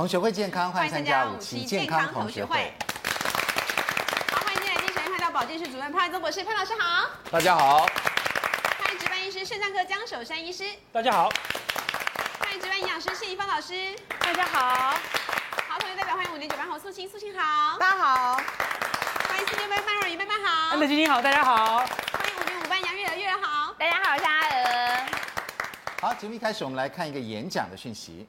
同学会健康，欢迎参加五期健康同学会。好，欢迎进来，精神看到保健室主任潘万宗博士，潘老师好。大家好。欢迎值班医师肾脏科江守山医师。大家好。欢迎值班营养师谢怡芳老师。大家好。好，同学代表欢迎五年九班侯素清，素卿好。大家好。欢迎四年班范若雨，范范好。安德晶晶好，大家好。欢迎五年五班杨月娥，月娥好。大家好，我是阿娥。好，节目一开始，我们来看一个演讲的讯息。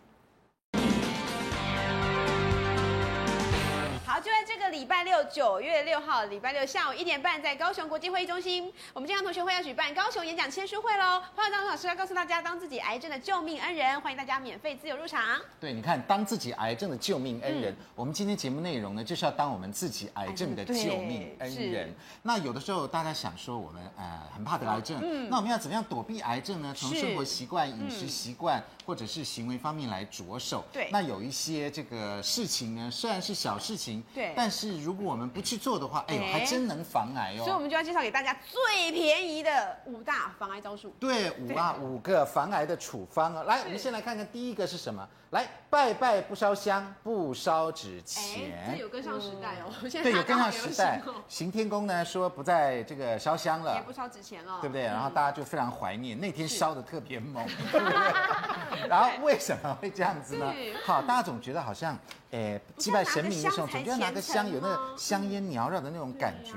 礼拜六，九月六号，礼拜六下午一点半，在高雄国际会议中心，我们健康同学会要举办高雄演讲签书会喽。潘万宗老师要告诉大家，当自己癌症的救命恩人，欢迎大家免费自由入场。对，你看，当自己癌症的救命恩人，嗯、我们今天节目内容呢，就是要当我们自己癌症的救命恩人。那有的时候大家想说，我们呃很怕得癌症，嗯，那我们要怎么样躲避癌症呢？从生活习惯、饮食习惯、嗯、或者是行为方面来着手。对，那有一些这个事情呢，虽然是小事情，对，但是如果我们不去做的话，哎呦，还真能防癌哦。所以，我们就要介绍给大家最便宜的五大防癌招数。对，五啊，五个防癌的处方啊。来，我们先来看看第一个是什么。来，拜拜不烧香，不烧纸钱。这有跟上时代哦。对，有跟上时代。行天宫呢说不在这个烧香了，也不烧纸钱了，对不对？然后大家就非常怀念那天烧的特别猛。然后为什么会这样子呢？好，大家总觉得好像。哎，祭拜神明的时候，总觉得拿个香，有那个香烟缭绕的那种感觉。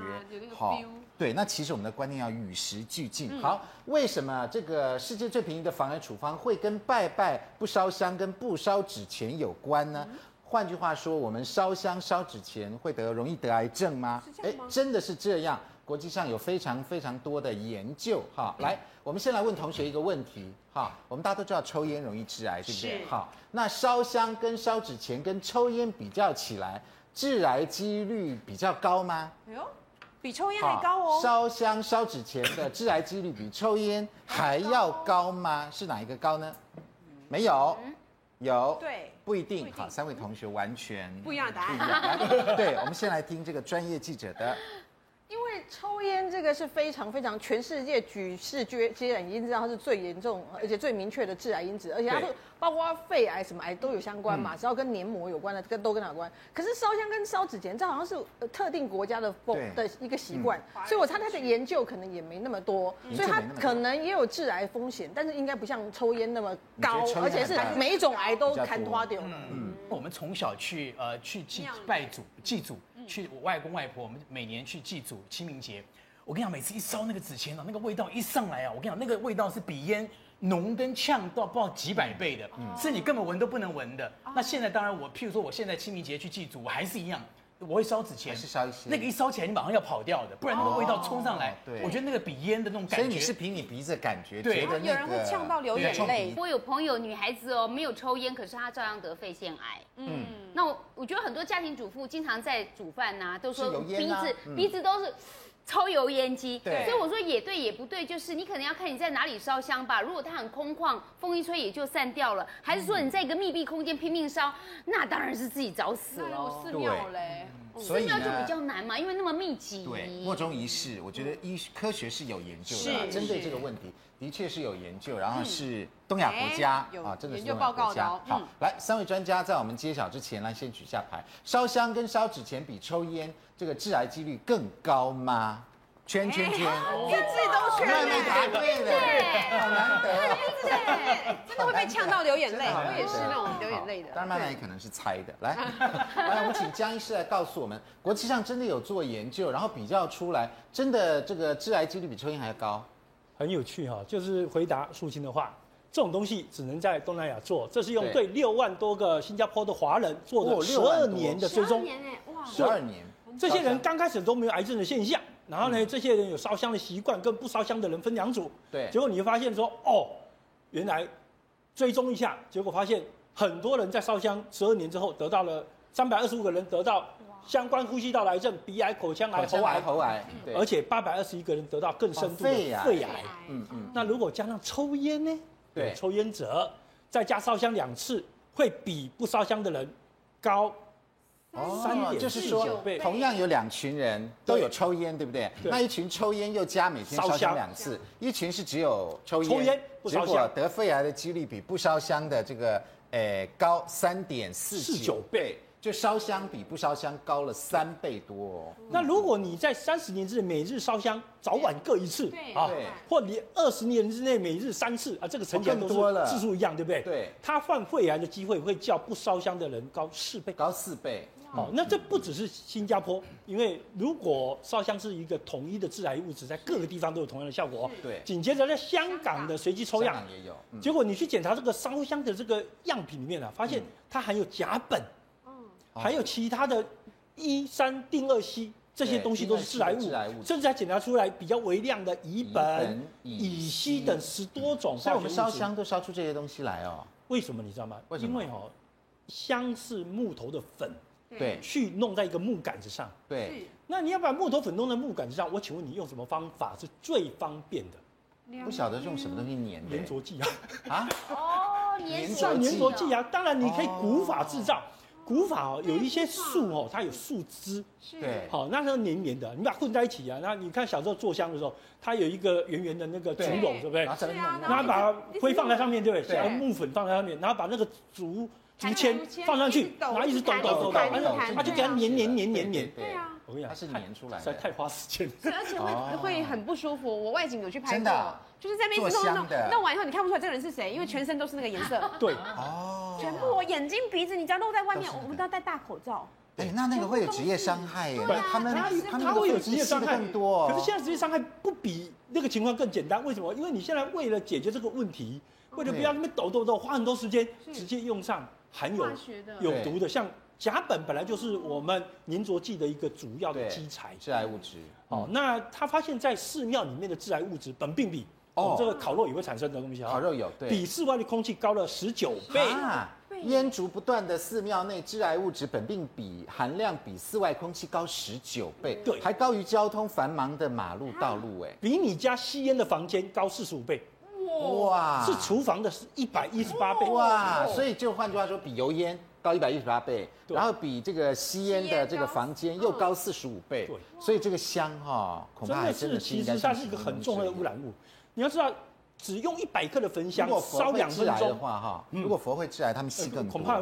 好，对，那其实我们的观念要与时俱进。好，为什么这个世界最便宜的防癌处方会跟拜拜不烧香跟不烧纸钱有关呢？换句话说，我们烧香烧纸钱会得容易得癌症吗？哎，真的是这样。国际上有非常非常多的研究。哈，来。我们先来问同学一个问题，哈，我们大家都知道抽烟容易致癌，对不对？好，那烧香跟烧纸钱跟抽烟比较起来，致癌几率比较高吗？哎呦，比抽烟还高哦。烧香烧纸钱的致癌几率比抽烟还要高吗？是哪一个高呢？没有，有，对，不一定。好，三位同学完全不一样的答案。来，对，我们先来听这个专业记者的。因为抽烟这个是非常非常全世界举世皆皆然已经知道它是最严重而且最明确的致癌因子，而且它是包括肺癌什么癌都有相关嘛，只要跟黏膜有关的跟都跟它有关。可是烧香跟烧纸钱这好像是特定国家的风的一个习惯，所以我猜它的研究可能也没那么多，所以它可能也有致癌风险，但是应该不像抽烟那么高，而且是每一种癌都砍花掉了。嗯，我们从小去呃去祭拜祖祭祖。去我外公外婆，我们每年去祭祖清明节。我跟你讲，每次一烧那个纸钱啊，那个味道一上来啊，我跟你讲，那个味道是比烟浓跟呛到不知道几百倍的，是你根本闻都不能闻的。那现在当然我，譬如说我现在清明节去祭祖，我还是一样。我会烧纸钱，是烧一些。那个一烧起来，你马上要跑掉的，不然那个味道冲上来。对，我觉得那个比烟的那种感觉。所以你是凭你鼻子的感觉，对，有人会呛到流眼泪。我有朋友，女孩子哦，没有抽烟，可是她照样得肺腺癌。嗯，那我我觉得很多家庭主妇经常在煮饭呐，都说鼻子鼻子都是。抽油烟机，对，所以我说也对也不对，就是你可能要看你在哪里烧香吧。如果它很空旷，风一吹也就散掉了，还是说你在一个密闭空间拼命烧，那当然是自己找死了。寺庙嘞，所以呢就比较难嘛，因为那么密集。对，莫衷一是，我觉得医科学是有研究的，针对这个问题的确是有研究，然后是东亚国家啊，真的是东亚国家。好，来三位专家在我们揭晓之前来先举下牌，烧香跟烧纸钱比抽烟。这个致癌几率更高吗？圈圈圈，你自己都圈了，答对了，好难得，对，真的会被呛到流眼泪，我也是那种流眼泪的。当然，慢慢也可能是猜的。来，来，我们请江医师来告诉我们，国际上真的有做研究，然后比较出来，真的这个致癌几率比抽烟还要高。很有趣哈，就是回答素清的话，这种东西只能在东南亚做，这是用对。六万多个新加坡的华人做的十二年的追踪，十二年。这些人刚开始都没有癌症的现象，然后呢，嗯、这些人有烧香的习惯，跟不烧香的人分两组。对，结果你会发现说，哦，原来追踪一下，结果发现很多人在烧香十二年之后得到了三百二十五个人得到相关呼吸道癌症，鼻癌、口腔癌、喉癌、喉癌，而且八百二十一个人得到更深度的肺癌。肺癌，嗯嗯。那如果加上抽烟呢？对，抽烟者再加烧香两次，会比不烧香的人高。哦，就是说，同样有两群人都有抽烟，对不对？那一群抽烟又加每天烧香两次，一群是只有抽烟，结果得肺癌的几率比不烧香的这个，诶高三点四九倍。就烧香比不烧香高了三倍多哦。那如果你在三十年之内每日烧香，早晚各一次啊，或你二十年之内每日三次啊，这个成绩都是次数一样，对不对？对。他患肺癌的机会会较不烧香的人高四倍，高四倍。哦，那这不只是新加坡，因为如果烧香是一个统一的致癌物质，在各个地方都有同样的效果。对。紧接着在香港的随机抽样也有，结果你去检查这个烧香的这个样品里面啊，发现它含有甲苯。还有其他的一三定二烯这些东西都是致癌物，甚至还检查出来比较微量的乙苯、乙烯等十多种。所以我们烧香都烧出这些东西来哦。为什么你知道吗？为什么？因为哦，香是木头的粉，对，去弄在一个木杆子上。对。那你要把木头粉弄在木杆子上，我请问你用什么方法是最方便的？不晓得用什么东西粘粘着剂啊？啊？哦，粘上粘着剂啊！当然你可以古法制造。古法哦，有一些树哦，它有树枝，对，好，那它黏黏的，你把它混在一起啊。那你看小时候做香的时候，它有一个圆圆的那个竹篓，对不对？然后把灰放在上面，对不对？然后木粉放在上面，然后把那个竹竹签放上去，然后一直抖抖抖抖，它就给它黏黏黏黏黏。对啊，我跟你讲，它是黏出来的，实在太花时间。而且会会很不舒服。我外景有去拍过，真的，就是在那边弄弄弄完以后，你看不出来这个人是谁，因为全身都是那个颜色。对，哦。全部我眼睛鼻子，你只要露在外面，我们都要戴大口罩。哎，那那个会有职业伤害耶。他们他们会有职业伤害更多。可是现在职业伤害不比那个情况更简单，为什么？因为你现在为了解决这个问题，为了不要那边抖抖抖，花很多时间，直接用上含有有毒的，像甲苯本来就是我们粘着剂的一个主要的基材，致癌物质。哦，那他发现，在寺庙里面的致癌物质苯并芘。哦，这个烤肉也会产生的东西啊，烤肉有，对，比室外的空气高了十九倍。啊，烟烛不断的寺庙内，致癌物质苯并芘含量比室外空气高十九倍，对，还高于交通繁忙的马路道路，哎，比你家吸烟的房间高四十五倍。哇，是厨房的是一百一十八倍。哇，所以就换句话说，比油烟高一百一十八倍，然后比这个吸烟的这个房间又高四十五倍。对，所以这个香哈，恐怕还真的是其实它是一个很重要的污染物。你要知道，只用一百克的焚香烧两分钟的话，哈，如果佛会致癌，他们吸更多，恐怕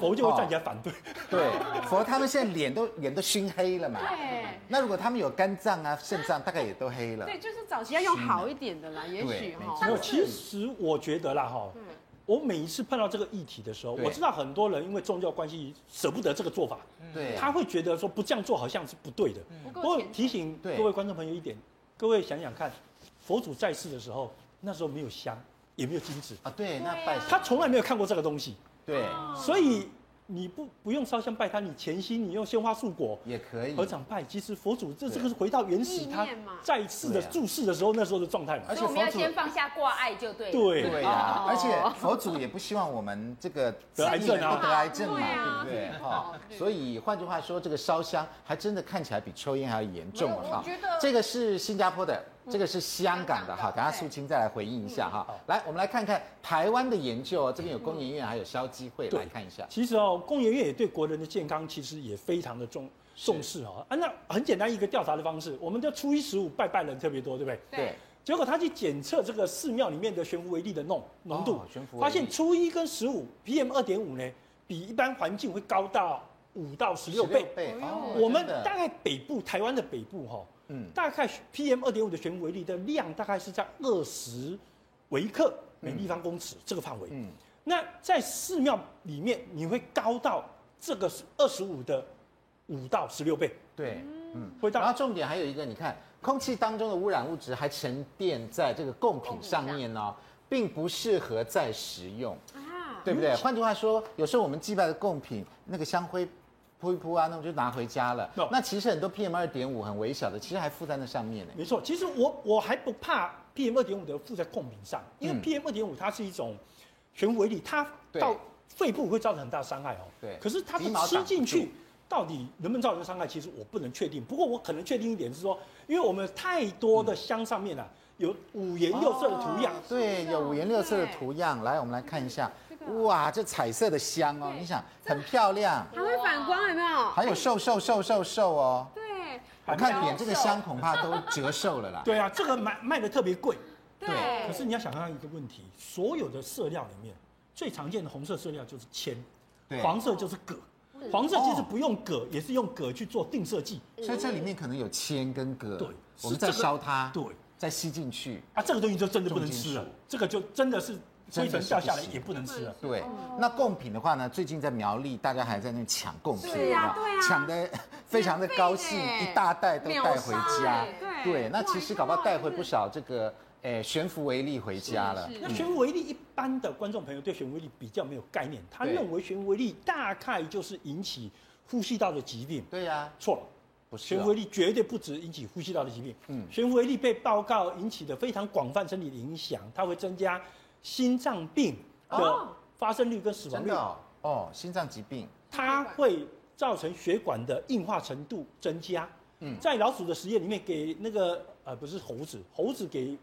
佛就会站起来反对。对，佛他们现在脸都脸都熏黑了嘛。对。那如果他们有肝脏啊、肾脏，大概也都黑了。对，就是早期要用好一点的啦，也许哈。没有，其实我觉得啦，哈，我每一次碰到这个议题的时候，我知道很多人因为宗教关系舍不得这个做法，对，他会觉得说不这样做好像是不对的。不过提醒各位观众朋友一点，各位想想看。佛祖在世的时候，那时候没有香，也没有金纸啊。对，那拜他从来没有看过这个东西。对，所以。你不不用烧香拜他，你潜心，你用鲜花素果也可以。合掌拜，其实佛祖这这个是回到原始他再次的注视的时候那时候的状态嘛。而且我们要先放下挂碍就对。对对呀，而且佛祖也不希望我们这个得癌症啊，得癌症嘛，对不对？哈，所以换句话说，这个烧香还真的看起来比抽烟还要严重哈。这个是新加坡的。这个是香港的哈，等下素清再来回应一下哈。来，我们来看看台湾的研究哦，这边有工研院还有消基会来看一下。其实哦，工研院也对国人的健康其实也非常的重重视哈。啊，那很简单一个调查的方式，我们的初一十五拜拜人特别多，对不对？对。结果他去检测这个寺庙里面的悬浮微粒的浓浓度，发现初一跟十五 PM 二点五呢，比一般环境会高到五到十六倍。哦。我们大概北部台湾的北部哈。嗯，大概 PM 二点五的悬浮微粒的量大概是在二十微克每立方公尺这个范围。嗯，那在寺庙里面，你会高到这个是二十五的五到十六倍。对，嗯，会到。然后重点还有一个，你看空气当中的污染物质还沉淀在这个贡品上面呢，并不适合再食用，对不对？换句话说，有时候我们祭拜的贡品那个香灰。扑一扑啊，那我就拿回家了。No. 那其实很多 PM 二点五很微小的，其实还附在那上面呢。没错，其实我我还不怕 PM 二点五的附在贡品上，因为 PM 二点五它是一种悬浮微粒，它到肺部会造成很大伤害哦。对。可是它吃进去到底能不能造成伤害，其实我不能确定。不过我可能确定一点是说，因为我们太多的箱上面啊有五颜六色的图样。哦、对，有五颜六色的图样。来，我们来看一下。哇，这彩色的香哦，你想很漂亮，还会反光，有没有？还有瘦瘦瘦瘦瘦哦。对，我看点这个香恐怕都折寿了啦。对啊，这个卖卖的特别贵。对。可是你要想象一个问题，所有的色料里面，最常见的红色色料就是铅，对黄色就是铬。黄色其实不用铬，也是用铬去做定色剂，所以这里面可能有铅跟铬。对，我们在烧它，对，再吸进去。啊，这个东西就真的不能吃了，这个就真的是灰尘掉下来也不能吃了。对，那贡品的话呢，最近在苗栗，大家还在那抢贡品，对呀，对呀，抢的非常的高兴，一大袋都带回家。对，那其实搞不好带回不少这个。哎，悬浮微粒回家了。那悬浮微粒一般的观众朋友对悬浮微粒比较没有概念，他认为悬浮微粒大概就是引起呼吸道的疾病。对呀，错了，不是。悬浮微粒绝对不止引起呼吸道的疾病。嗯，悬浮微粒被报告引起的非常广泛生理的影响，它会增加心脏病的发生率跟死亡率。哦，心脏疾病，它会造成血管的硬化程度增加。嗯，在老鼠的实验里面，给那个呃不是猴子，猴子给。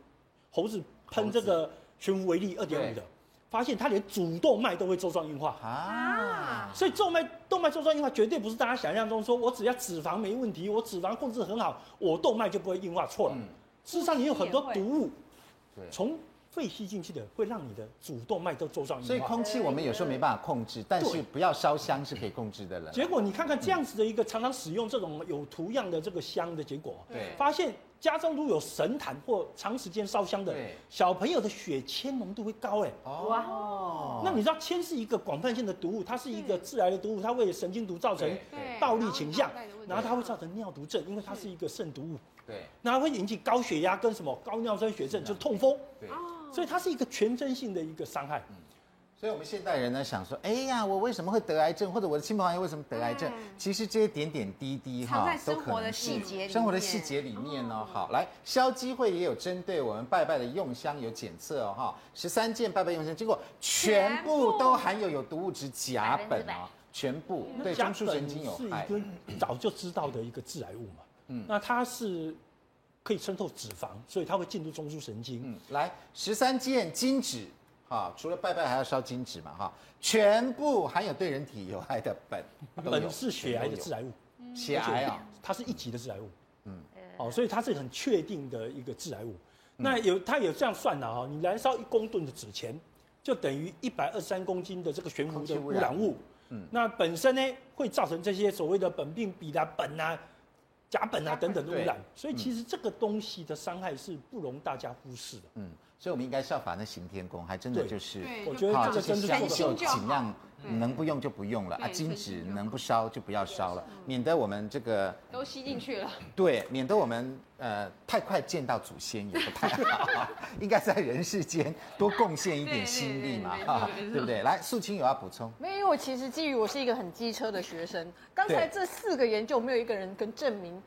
猴子喷这个悬浮微粒二点五的，发现它连主动脉都会粥状硬化啊！所以动脉动脉粥状硬化绝对不是大家想象中说，我只要脂肪没问题，我脂肪控制很好，我动脉就不会硬化。错了，事实上你有很多毒物，从肺吸进去的会让你的主动脉都周状硬化。所以空气我们有时候没办法控制，但是不要烧香是可以控制的了。结果你看看这样子的一个常常使用这种有图样的这个香的结果，对，发现。家中如果有神坛或长时间烧香的小朋友的血铅浓度会高哎，哇，那你知道铅是一个广泛性的毒物，它是一个致癌的毒物，它会神经毒造成暴力倾向，然后它会造成尿毒症，因为它是。一个肾毒物，对，然后会引起高血压跟什么高尿酸血症，就是痛风，对，所以它是一个全身性的一个伤害。所以，我们现代人呢，想说，哎呀，我为什么会得癌症，或者我的亲朋好友为什么得癌症？其实这些点点滴滴哈，都可能是。生活的细节里面哦。好，来，消基会也有针对我们拜拜的用香有检测哦哈，十三件拜拜用香，结果全部都含有有毒物质甲苯啊，全部对中枢神经有害。是一个早就知道的一个致癌物嘛，嗯，那它是可以渗透脂肪，所以它会进入中枢神经。嗯，来，十三件金纸。哈，除了拜拜还要烧金纸嘛？哈，全部含有对人体有害的苯，苯是血癌的致癌物，血癌啊，它是一级的致癌物。嗯，哦，所以它是很确定的一个致癌物。那有，它有这样算的哈，你燃烧一公吨的纸钱，就等于一百二十三公斤的这个悬浮的污染物。嗯，那本身呢会造成这些所谓的苯并芘啦、苯啊、甲苯啊等等的污染。所以其实这个东西的伤害是不容大家忽视的。嗯。所以，我们应该效法那行天宫，还真的就是，我觉得这个真的香就尽量能不用就不用了啊，金纸能不烧就不要烧了，免得我们这个都吸进去了。对，免得我们呃太快见到祖先也不太好，应该在人世间多贡献一点心力嘛，哈，对不对？来，素清有要补充？没有，因为其实基于我是一个很机车的学生，刚才这四个研究没有一个人跟证明，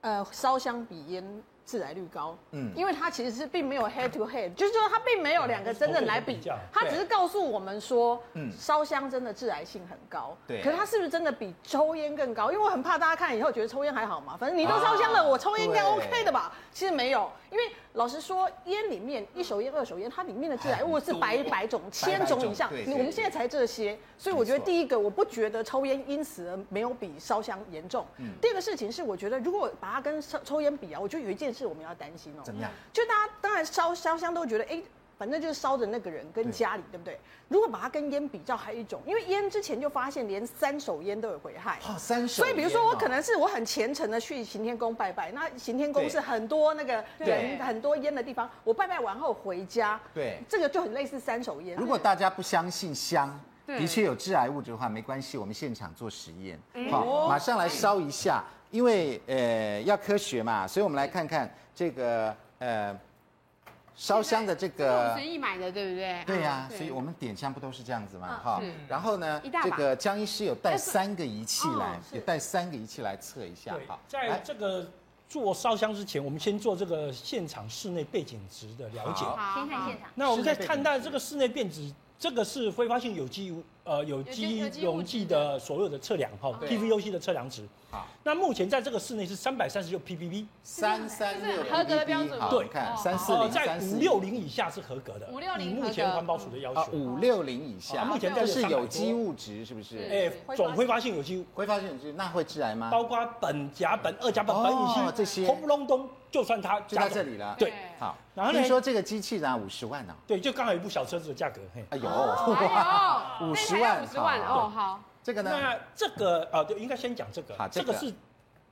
呃，烧香比烟。致癌率高，嗯，因为它其实是并没有 head to head，就是说它并没有两个真正来比，它只是告诉我们说，嗯，烧香真的致癌性很高，对，可是它是不是真的比抽烟更高？因为我很怕大家看以后觉得抽烟还好嘛，反正你都烧香了，我抽烟应该 OK 的吧？其实没有，因为老实说，烟里面一手烟、二手烟，它里面的致癌物是百百种、千种以上，我们现在才这些，所以我觉得第一个，我不觉得抽烟因此而没有比烧香严重。第二个事情是，我觉得如果把它跟抽抽烟比啊，我觉得有一件。事我们要担心哦。怎么样？就大家当然烧烧香都觉得，哎，反正就是烧的那个人跟家里，对不对？如果把它跟烟比较，还有一种，因为烟之前就发现连三手烟都有危害。哦，三手。所以比如说我可能是我很虔诚的去行天宫拜拜，那行天宫是很多那个人很多烟的地方，我拜拜完后回家，对，这个就很类似三手烟。如果大家不相信香的确有致癌物质的话，没关系，我们现场做实验，好，马上来烧一下。因为呃要科学嘛，所以我们来看看这个呃烧香的这个随意买的，对不对？对呀，所以我们点香不都是这样子吗？哈，然后呢，这个江医师有带三个仪器来，也带三个仪器来测一下。哈，在这个做烧香之前，我们先做这个现场室内背景值的了解。好，先看现场。那我们可以看到这个室内变质，这个是挥发性有机物呃有机溶剂的所有的测量哈，PVOC 的测量值。那目前在这个室内是三百三十六 ppb，三三六合格的标准。对，看三四零，在五六零以下是合格的。五六零，目前环保署的要求。五六零以下，目前这是有机物质，是不是？哎，总挥发性有机物，挥发性有机物，那会致癌吗？包括苯、甲苯、二甲苯、苯乙烯这些，轰隆咚，就算它就在这里了。对，好，然后听说这个机器呢五十万呢？对，就刚好一部小车子的价格。嘿哎呦，哇，五十万，五十万哦，好。这个呢？那这个啊，对，应该先讲这个。好，这个是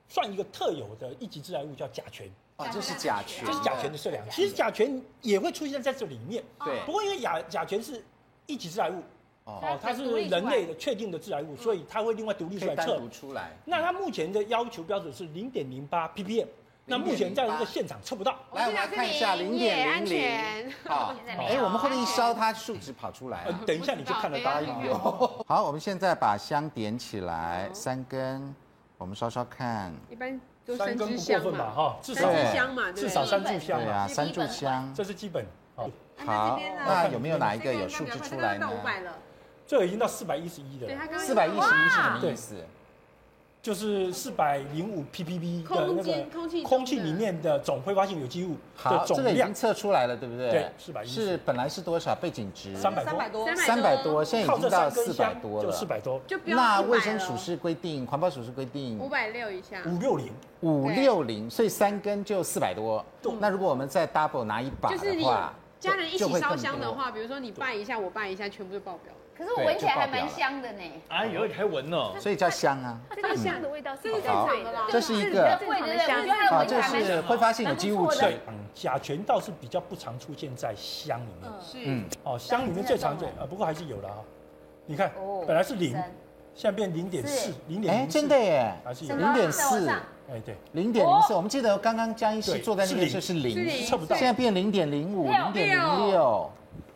算一个特有的一级致癌物，叫甲醛。哦，这是甲醛，这是甲醛的测量。其实甲醛也会出现在这里面。对。不过因为甲甲醛是一级致癌物。哦，它是人类的确定的致癌物，所以它会另外独立出来测出来。那它目前的要求标准是零点零八 ppm，那目前在这个现场测不到。来，我们来看一下零点零零。好，哎，我们会不会一烧它数值跑出来？等一下你就看得到了。好，我们现在把香点起来，三根，我们烧烧看。一般三根不过分吧？哈，至少香嘛，至少三炷香。对啊，三炷香，这是基本。好，好，那有没有哪一个有数值出来呢？这已经到四百一十一的，四百一十一是什么意思？就是四百零五 ppb 的那个空气里面的总挥发性有机物的总量。这个已经测出来了，对不对？对，四百一十一。是本来是多少？背景值三百多，三百多，现在已经到四百多了。四百多。就那卫生署是规定，环保署是规定五百六以下，五六零，五六零，所以三根就四百多。那如果我们再 double 拿一把的话，家人一起烧香的话，比如说你拜一下，我拜一下，全部就爆表。可是我闻起来还蛮香的呢。哎呦，你还闻哦？所以叫香啊。这个香的味道是正常的啦。这是一个啊，这是挥发性有机物质。嗯，甲醛倒是比较不常出现在香里面。是。嗯。哦，香里面最常见啊，不过还是有的哈。你看，本来是零，现在变零点四，零点哎，真的耶，还是有零点四。哎，对，零点零四。我们记得刚刚江医师坐在那边就是零，测不到。现在变零点零五，零点零六。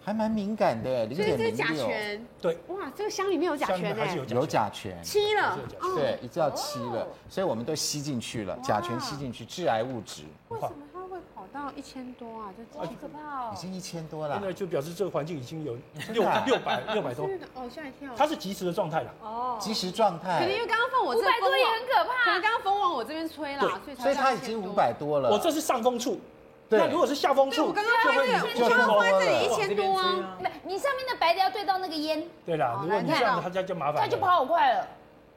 还蛮敏感的，零点零六。甲醛。对。哇，这个箱里面有甲醛呢。有甲醛。七了。对，已经到七了，所以我们都吸进去了，甲醛吸进去，致癌物质。为什么它会跑到一千多啊？这好可怕哦。已经一千多了。现在就表示这个环境已经有六六百六百多。哦，吓一跳。它是即时的状态了。哦。即时状态。可能因为刚刚风我这边。五百多也很可怕。可能刚刚风往我这边吹了，所以所以它已经五百多了。我这是上风处。那如果是下风处，我刚刚拍这里，我刚刚拍这里一千多啊。你上面的白的要对到那个烟。对啦，如果你这样，它就就麻烦。它就跑好快了。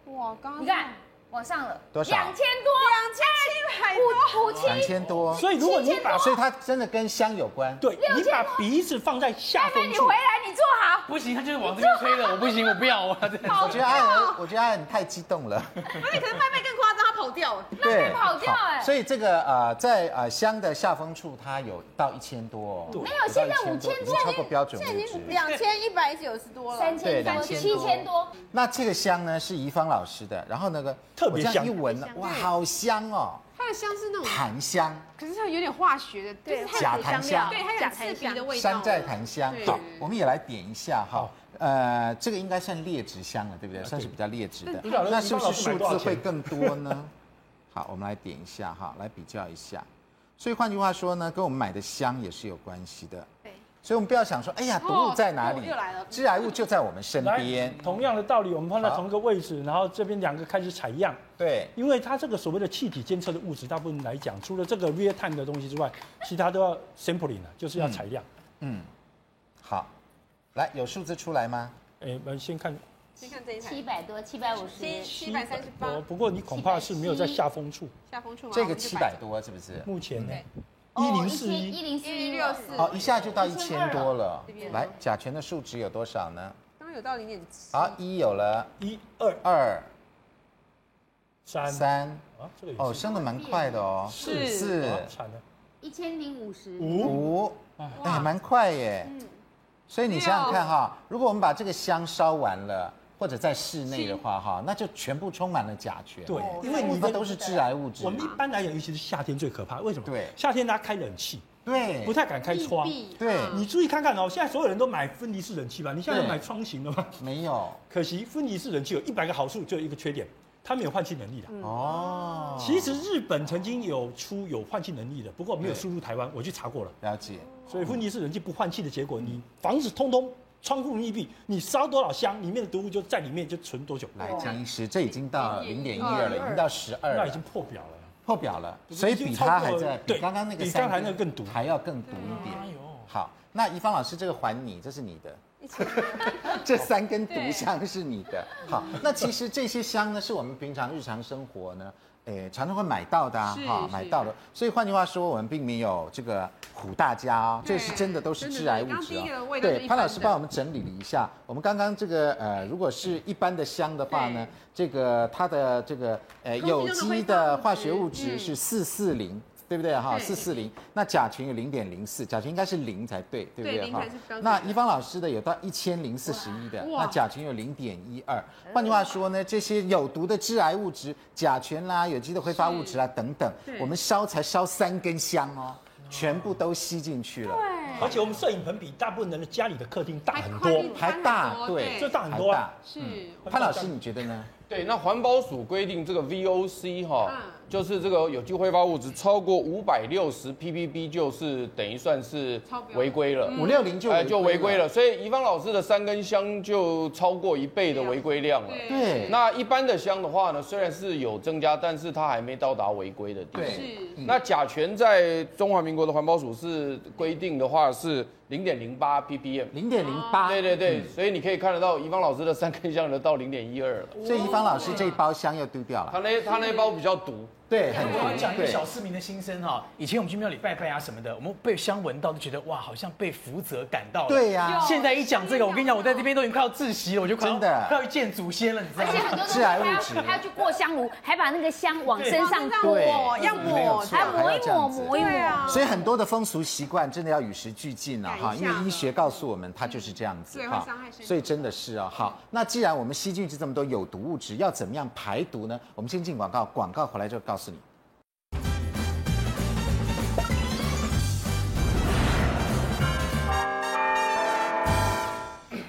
哇，刚刚你看往上了，多少？两千多，两千七百多，五七两千多。所以如果你把，所以它真的跟香有关。对，你把鼻子放在下风处。你回来，你坐好。不行，他就是往这边吹了，我不行，我不要。我我觉得阿恒，我觉得阿恒太激动了。不是可是麦麦更夸张。他跑掉了，对，跑掉哎，所以这个呃，在呃香的下风处，它有到一千多，没有，现在五千多，超过标准现在，已经两千一百九十多了，三千多，七千多。那这个香呢是怡芳老师的，然后那个特别香，一闻，哇，好香哦，它的香是那种檀香，可是它有点化学的，对，假檀香，对，它有刺鼻的味道，山寨檀香。好，我们也来点一下哈，呃，这个应该算劣质香了，对不对？算是比较劣质的，那是不是数字会更多呢？好，我们来点一下哈，来比较一下。所以换句话说呢，跟我们买的香也是有关系的。对，所以我们不要想说，哎呀，毒物在哪里？致癌物就在我们身边。同样的道理，我们放在同一个位置，然后这边两个开始采样。对，因为它这个所谓的气体监测的物质，大部分来讲，除了这个 real time 的东西之外，其他都要 sampling 的，就是要采样。嗯，好，来，有数字出来吗？哎，我们先看。先看这一台，七百多，七百五十，七百三十八。不过你恐怕是没有在下风处。下风处吗？这个七百多是不是？目前呢，一零四一，一零四一六四。哦，一下就到一千多了。来，甲醛的数值有多少呢？刚刚有到零点七。好，一有了，一二二三三。啊，这个哦，升的蛮快的哦。是是。一千零五十五。哎，蛮快耶。所以你想想看哈，如果我们把这个香烧完了。或者在室内的话，哈，那就全部充满了甲醛。对，因为你们都是致癌物质。我们一般来讲，尤其是夏天最可怕。为什么？对，夏天大家开冷气，对，不太敢开窗。对，你注意看看哦，现在所有人都买分离式冷气吧？你现在有买窗型的吗？没有。可惜分离式冷气有一百个好处，就有一个缺点，它没有换气能力的。哦。其实日本曾经有出有换气能力的，不过没有输入台湾，我去查过了。了解。所以分离式冷气不换气的结果，你房子通通。窗户密闭，你烧多少香，里面的毒物就在里面就存多久。来，江医师，这已经到零点一二了，已经到十二，那已经破表了，破表了，所以比它还在，比刚刚那个比刚才那个更毒，还要更毒一点。好，那怡芳老师，这个还你，这是你的，这三根毒香是你的。好，那其实这些香呢，是我们平常日常生活呢，诶常常会买到的啊哈，买到的。所以换句话说，我们并没有这个唬大家哦，这是真的都是致癌物质哦。对，潘老师帮我们整理了一下，我们刚刚这个呃，如果是一般的香的话呢，这个它的这个呃有机的化学物质是四四零。对不对哈？四四零，那甲醛有零点零四，甲醛应该是零才对，对不对哈？那宜芳老师的有到一千零四十一的，那甲醛有零点一二。换句话说呢，这些有毒的致癌物质，甲醛啦、有机的挥发物质啦等等，我们烧才烧三根香哦，全部都吸进去了。对，而且我们摄影棚比大部分人的家里的客厅大很多，还大，对，就大很多啊。是，潘老师你觉得呢？对，那环保署规定这个 VOC 哈。就是这个有机挥发物质超过五百六十 ppb，就是等于算是违规了。五六零就哎就违规了，所以怡芳老师的三根香就超过一倍的违规量了。对，那一般的香的话呢，虽然是有增加，但是它还没到达违规的地步。对，那甲醛在中华民国的环保署是规定的话是零点零八 ppm，零点零八。对对对，所以你可以看得到怡芳老师的三根香的到零点一二了。所以怡芳老师这一包香又丢掉了。他那他那包比较毒。对，很我要讲一个小市民的心声哈。以前我们去庙里拜拜啊什么的，我们被香闻到都觉得哇，好像被福泽感到了。对呀。现在一讲这个，我跟你讲，我在这边都已经快要窒息了，我就快真的快要见祖先了，你知道吗？而且很多致癌物质，还要去过香炉，还把那个香往身上抹，要抹，还要抹一抹，抹一抹。所以很多的风俗习惯真的要与时俱进了哈，因为医学告诉我们它就是这样子哈。所以真的是啊，好，那既然我们吸进去这么多有毒物质，要怎么样排毒呢？我们先进广告，广告回来就告诉你。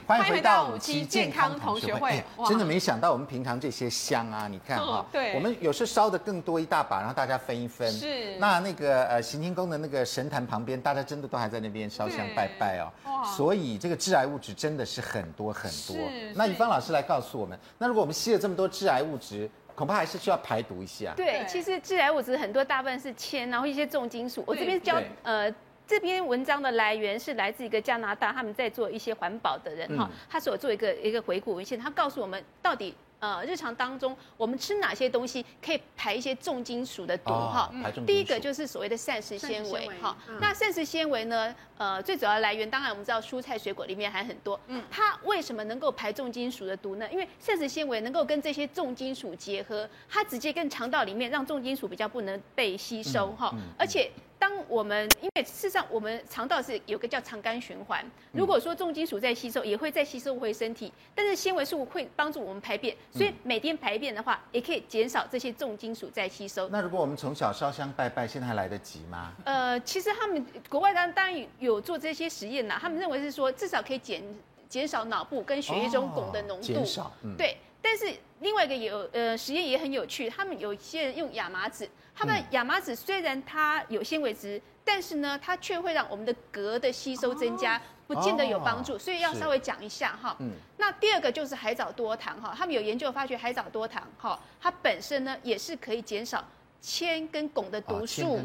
欢迎回到五期健康同学会。真的没想到，我们平常这些香啊，你看哈，对，我们有时烧的更多一大把，然后大家分一分。是。那那个呃，行天宫的那个神坛旁边，大家真的都还在那边烧香拜拜哦。哇。所以这个致癌物质真的是很多很多。那宜芳老师来告诉我们，那如果我们吸了这么多致癌物质，恐怕还是需要排毒一下。对，其实致癌物质很多，大部分是铅，然后一些重金属。我这边教呃。这篇文章的来源是来自一个加拿大，他们在做一些环保的人哈，他所做一个一个回顾文献，他告诉我们到底呃日常当中我们吃哪些东西可以排一些重金属的毒哈。第一个就是所谓的膳食纤维哈，那膳食纤维呢，呃最主要的来源当然我们知道蔬菜水果里面还很多，嗯，它为什么能够排重金属的毒呢？因为膳食纤维能够跟这些重金属结合，它直接跟肠道里面让重金属比较不能被吸收哈，而且。当我们因为事实上我们肠道是有个叫肠肝循环，如果说重金属在吸收，也会再吸收回身体，但是纤维素会帮助我们排便，所以每天排便的话，也可以减少这些重金属在吸收。那如果我们从小烧香拜拜，现在还来得及吗？呃，其实他们国外当然当然有做这些实验呐，他们认为是说至少可以减减少脑部跟血液中汞的浓度，减少，嗯，对。但是另外一个有呃实验也很有趣，他们有些人用亚麻籽。他们亚麻籽虽然它有纤维质，但是呢，它却会让我们的镉的吸收增加，不见得有帮助，所以要稍微讲一下哈。嗯。那第二个就是海藻多糖哈，他们有研究发觉海藻多糖哈，它本身呢也是可以减少铅跟汞的毒素。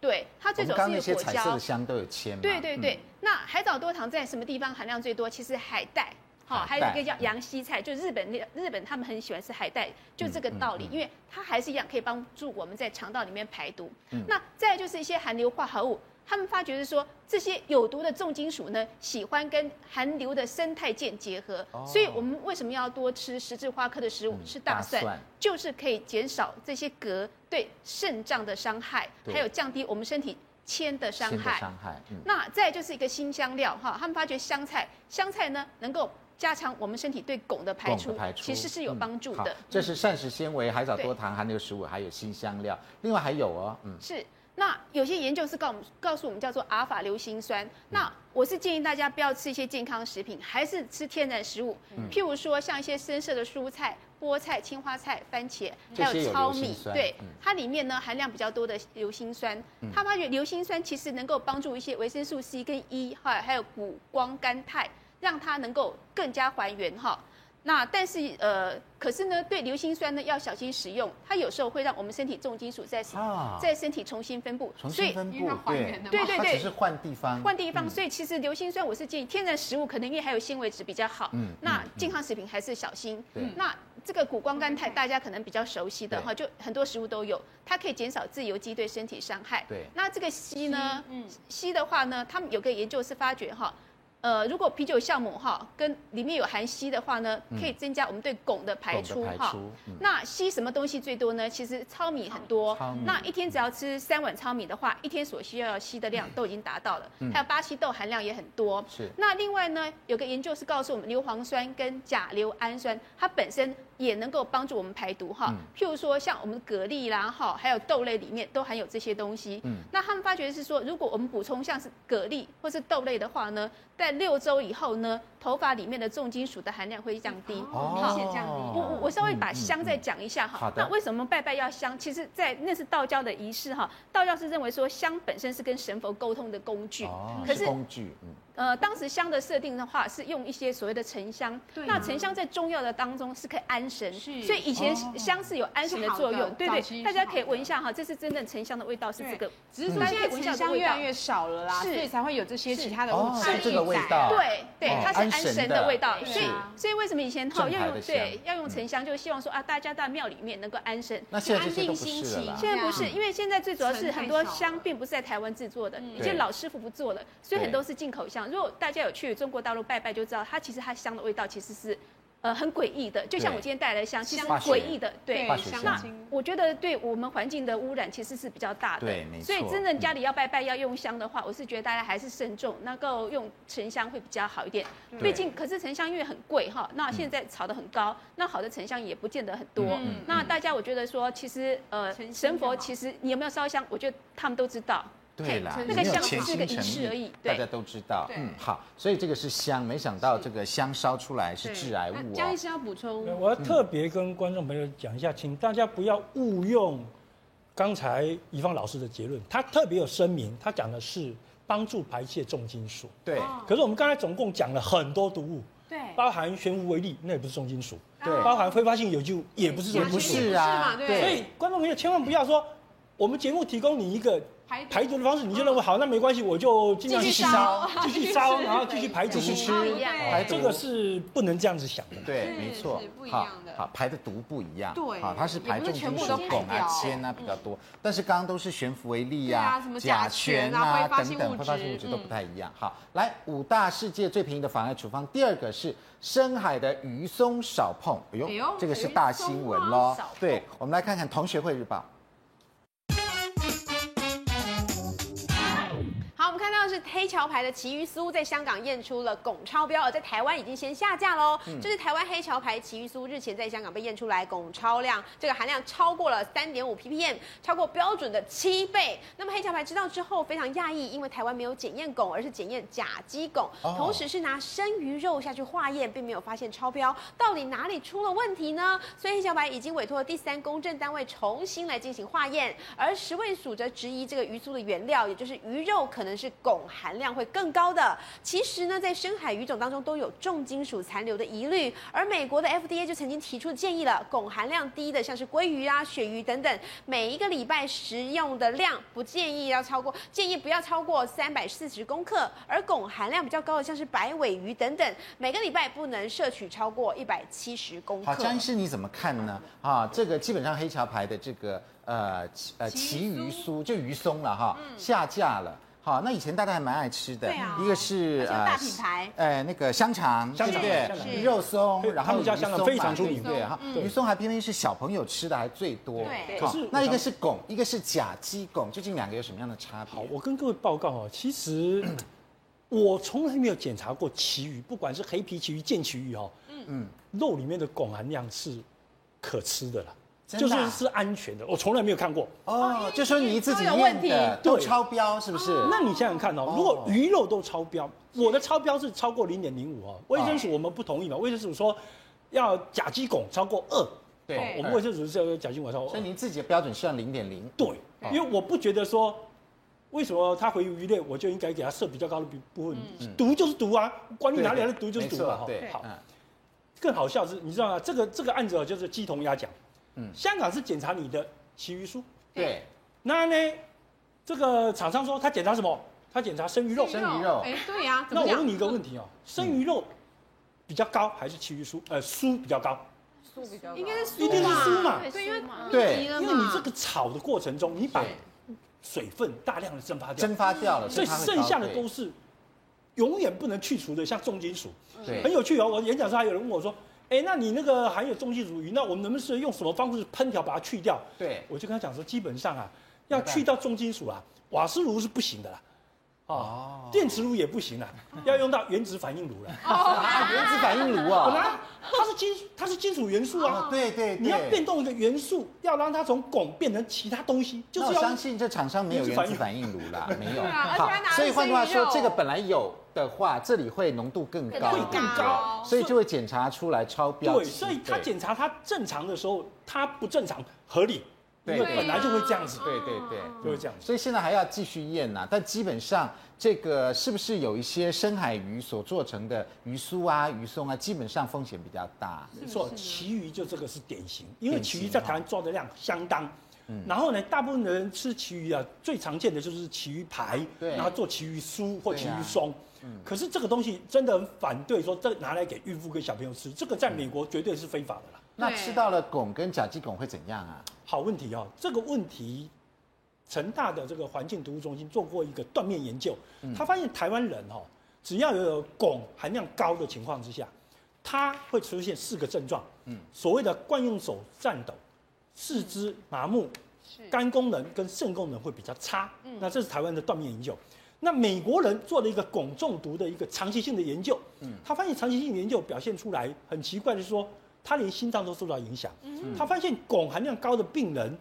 对，它最主要是那些彩色的香都有铅。对对对。那海藻多糖在什么地方含量最多？其实海带。好，还有一个叫洋西菜，就日本那日本他们很喜欢吃海带，就这个道理，因为它还是一样可以帮助我们在肠道里面排毒。那再就是一些含硫化合物，他们发觉是说这些有毒的重金属呢，喜欢跟含硫的生态键结合，所以我们为什么要多吃十字花科的食物？吃大蒜，就是可以减少这些铬对肾脏的伤害，还有降低我们身体铅的伤害。伤害。那再就是一个新香料哈，他们发觉香菜，香菜呢能够。加强我们身体对汞的排出，其实是有帮助的。这是膳食纤维、海藻多糖含硫食物，还有新香料。另外还有哦，嗯，是。那有些研究是告我们告诉我们叫做阿尔法硫辛酸。那我是建议大家不要吃一些健康食品，还是吃天然食物。譬如说像一些深色的蔬菜、菠菜、青花菜、番茄，还有糙米，对，它里面呢含量比较多的硫辛酸。它发觉硫辛酸其实能够帮助一些维生素 C 跟 E，还还有谷胱甘肽。让它能够更加还原哈，那但是呃，可是呢，对硫辛酸呢要小心使用，它有时候会让我们身体重金属在在身体重新分布，重新分布，对。对对对，只是换地方，换地方，所以其实硫辛酸我是建议天然食物可能因为还有纤维质比较好，嗯，那健康食品还是小心，嗯那这个谷胱甘肽大家可能比较熟悉的哈，就很多食物都有，它可以减少自由基对身体伤害。对，那这个硒呢？嗯，硒的话呢，他们有个研究是发觉哈。呃，如果啤酒酵母哈跟里面有含硒的话呢，可以增加我们对汞的排出哈。嗯、那硒什么东西最多呢？其实糙米很多。那一天只要吃三碗糙米的话，一天所需要硒的量都已经达到了。嗯、还有巴西豆含量也很多。是。那另外呢，有个研究是告诉我们，硫磺酸跟甲硫氨酸，它本身。也能够帮助我们排毒哈，譬如说像我们蛤蜊啦哈，还有豆类里面都含有这些东西。嗯，那他们发觉是说，如果我们补充像是蛤蜊或是豆类的话呢，在六周以后呢，头发里面的重金属的含量会降低，明显降低。我我我稍微把香再讲一下哈。那为什么拜拜要香？其实，在那是道教的仪式哈，道教是认为说香本身是跟神佛沟通的工具。可是工具。呃，当时香的设定的话，是用一些所谓的沉香。对。那沉香在中药的当中是可以安神，是。所以以前香是有安神的作用。对对。大家可以闻一下哈，这是真正沉香的味道，是这个。只是说现在沉香越来越少了啦，所以才会有这些其他的物质。是这个味道。对对，它是安神的味道。所以所以为什么以前哈要用对要用沉香，就希望说啊，大家在庙里面能够安神，那现在这些都不是了。现在不是，因为现在最主要是很多香并不是在台湾制作的，已经老师傅不做了，所以很多是进口香。如果大家有去。去中国大陆拜拜就知道，它其实它香的味道其实是，呃，很诡异的。就像我今天带来的香，其实诡异的，对。那我觉得对我们环境的污染其实是比较大的。对，没错。所以真正家里要拜拜要用香的话，我是觉得大家还是慎重，能够用沉香会比较好一点。毕竟，可是沉香因为很贵哈，那现在炒得很高，那好的沉香也不见得很多。那大家我觉得说，其实呃，神佛其实你有没有烧香，我觉得他们都知道。对啦，那个香是个仪式而已，大家都知道。嗯，好，所以这个是香，没想到这个香烧出来是致癌物。江医师要补充，我要特别跟观众朋友讲一下，请大家不要误用刚才宜芳老师的结论，他特别有声明，他讲的是帮助排泄重金属。对，可是我们刚才总共讲了很多毒物，对，包含悬浮微粒，那也不是重金属，对，包含挥发性有机物，也不是重金属，不是啊，对。所以观众朋友千万不要说，我们节目提供你一个。排毒的方式，你就认为好，那没关系，我就尽量去烧，继续烧，然后继续排毒去吃。排这个是不能这样子想的。对，没错。好，好，排的毒不一样。对，好，它是排重金属、汞啊、铅啊比较多，但是刚刚都是悬浮微粒啊、甲醛啊等等挥发性物质都不太一样。好，来五大世界最便宜的防癌处方，第二个是深海的鱼松少碰。哎呦，这个是大新闻喽。对，我们来看看《同学会日报》。是黑桥牌的旗鱼酥在香港验出了汞超标，而在台湾已经先下架喽。嗯、就是台湾黑桥牌旗鱼酥日前在香港被验出来汞超量，这个含量超过了三点五 ppm，超过标准的七倍。那么黑桥牌知道之后非常讶异，因为台湾没有检验汞，而是检验甲基汞，同时是拿生鱼肉下去化验，并没有发现超标。到底哪里出了问题呢？所以黑桥牌已经委托了第三公证单位重新来进行化验，而食卫署则质疑这个鱼酥的原料，也就是鱼肉可能是汞。含量会更高的，其实呢，在深海鱼种当中都有重金属残留的疑虑，而美国的 FDA 就曾经提出建议了，汞含量低的像是鲑鱼啊、鳕鱼等等，每一个礼拜食用的量不建议要超过，建议不要超过三百四十公克，而汞含量比较高的像是白尾鱼等等，每个礼拜不能摄取超过一百七十公克。好，张医师你怎么看呢？啊，这个基本上黑桥牌的这个呃呃旗鱼酥就鱼松了哈，下架了。好，那以前大家还蛮爱吃的，一个是呃大品牌，呃那个香肠，香肠对？鱼肉松，然后鱼松非常出名，对哈，鱼松还偏偏是小朋友吃的还最多。对，可是那一个是汞，一个是甲基汞，究竟两个有什么样的差别？好，我跟各位报告哦，其实 我从来没有检查过旗鱼，不管是黑皮旗鱼、剑旗鱼哈，嗯嗯，肉里面的汞含量是可吃的了。就是是安全的，我从来没有看过哦。就说你自己验的都超标，是不是？那你想想看哦，如果鱼肉都超标，我的超标是超过零点零五哦。卫生署我们不同意嘛？卫生署说要甲基汞超过二，对，我们卫生署是要甲基汞超过二。所以您自己的标准是要零点零。对，因为我不觉得说，为什么他回鱼类我就应该给他设比较高的部分？毒就是毒啊，管你哪里来的毒就是毒嘛。对，好。更好笑是，你知道吗？这个这个案子就是鸡同鸭讲。嗯，香港是检查你的其余酥，对。那呢，这个厂商说他检查什么？他检查生鱼肉。生鱼肉，哎，对呀。那我问你一个问题哦，生鱼肉比较高还是其余酥？呃，酥比较高。酥比较应该是一定是酥嘛？对，因为对，因为你这个炒的过程中，你把水分大量的蒸发掉，蒸发掉了，所以剩下的都是永远不能去除的，像重金属。对，很有趣哦。我演讲时还有人问我说：“哎，那你那个含有重金属鱼，那我们能不能用什么方式烹调把它去掉？”对，我就跟他讲说，基本上啊，要去掉重金属啊，瓦斯炉是不行的啦。哦，电磁炉也不行了，要用到原子反应炉了。哦，原子反应炉啊，本来它是金，它是金属元素啊。对对，你要变动一个元素，要让它从汞变成其他东西，就是要相信这厂商没有原子反应炉啦，没有。好，所以换句话说，这个本来有的话，这里会浓度更高，会更高，所以就会检查出来超标。对，所以它检查它正常的时候，它不正常合理。对，本来就会这样子，对对对，就会这样子。所以现在还要继续验呐，但基本上这个是不是有一些深海鱼所做成的鱼酥啊、鱼松啊，基本上风险比较大。没错，旗鱼就这个是典型，因为旗鱼在台湾抓的量相当。嗯。然后呢，大部分的人吃旗鱼啊，最常见的就是旗鱼排，对，然后做旗鱼酥或旗鱼松。嗯。可是这个东西真的很反对说，这拿来给孕妇跟小朋友吃，这个在美国绝对是非法的啦。那吃到了汞跟甲基汞会怎样啊？好问题哦，这个问题，成大的这个环境毒物中心做过一个断面研究，他发现台湾人哦，只要有汞含量高的情况之下，他会出现四个症状，嗯，所谓的惯用手颤抖、四肢麻木、肝功能跟肾功能会比较差，嗯，那这是台湾的断面研究。那美国人做了一个汞中毒的一个长期性的研究，嗯，他发现长期性研究表现出来很奇怪的是说。他连心脏都受到影响。他发现汞含量高的病人，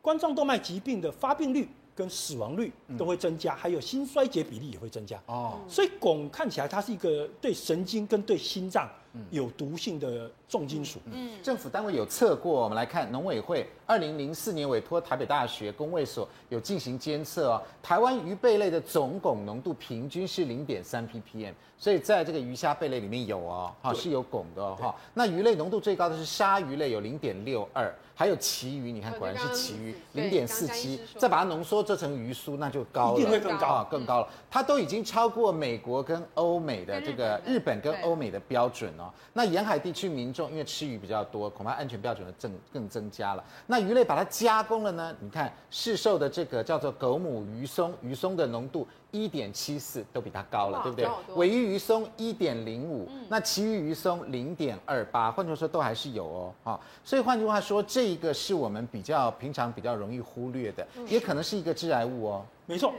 冠状动脉疾病的发病率跟死亡率都会增加，还有心衰竭比例也会增加。哦，所以汞看起来它是一个对神经跟对心脏有毒性的重金属。嗯，政府单位有测过，我们来看农委会二零零四年委托台北大学工卫所有进行监测哦，台湾鱼贝类的总汞浓度平均是零点三 ppm。所以在这个鱼虾贝类里面有哦，哈是有汞的哈。那鱼类浓度最高的是鲨鱼类，有零点六二，还有旗鱼，你看果然是旗鱼，零点四七。再把它浓缩做成鱼酥，那就高了，一定会更高啊，更高了。它都已经超过美国跟欧美的这个日本跟欧美的标准哦。那沿海地区民众因为吃鱼比较多，恐怕安全标准的增更增加了。那鱼类把它加工了呢？你看市售的这个叫做狗母鱼松，鱼松的浓度。一点七四都比它高了，对不对？尾鱼鱼松一点零五，那其余鱼松零点二八，换句话说都还是有哦，好，所以换句话说，这一个是我们比较平常比较容易忽略的，也可能是一个致癌物哦。没错，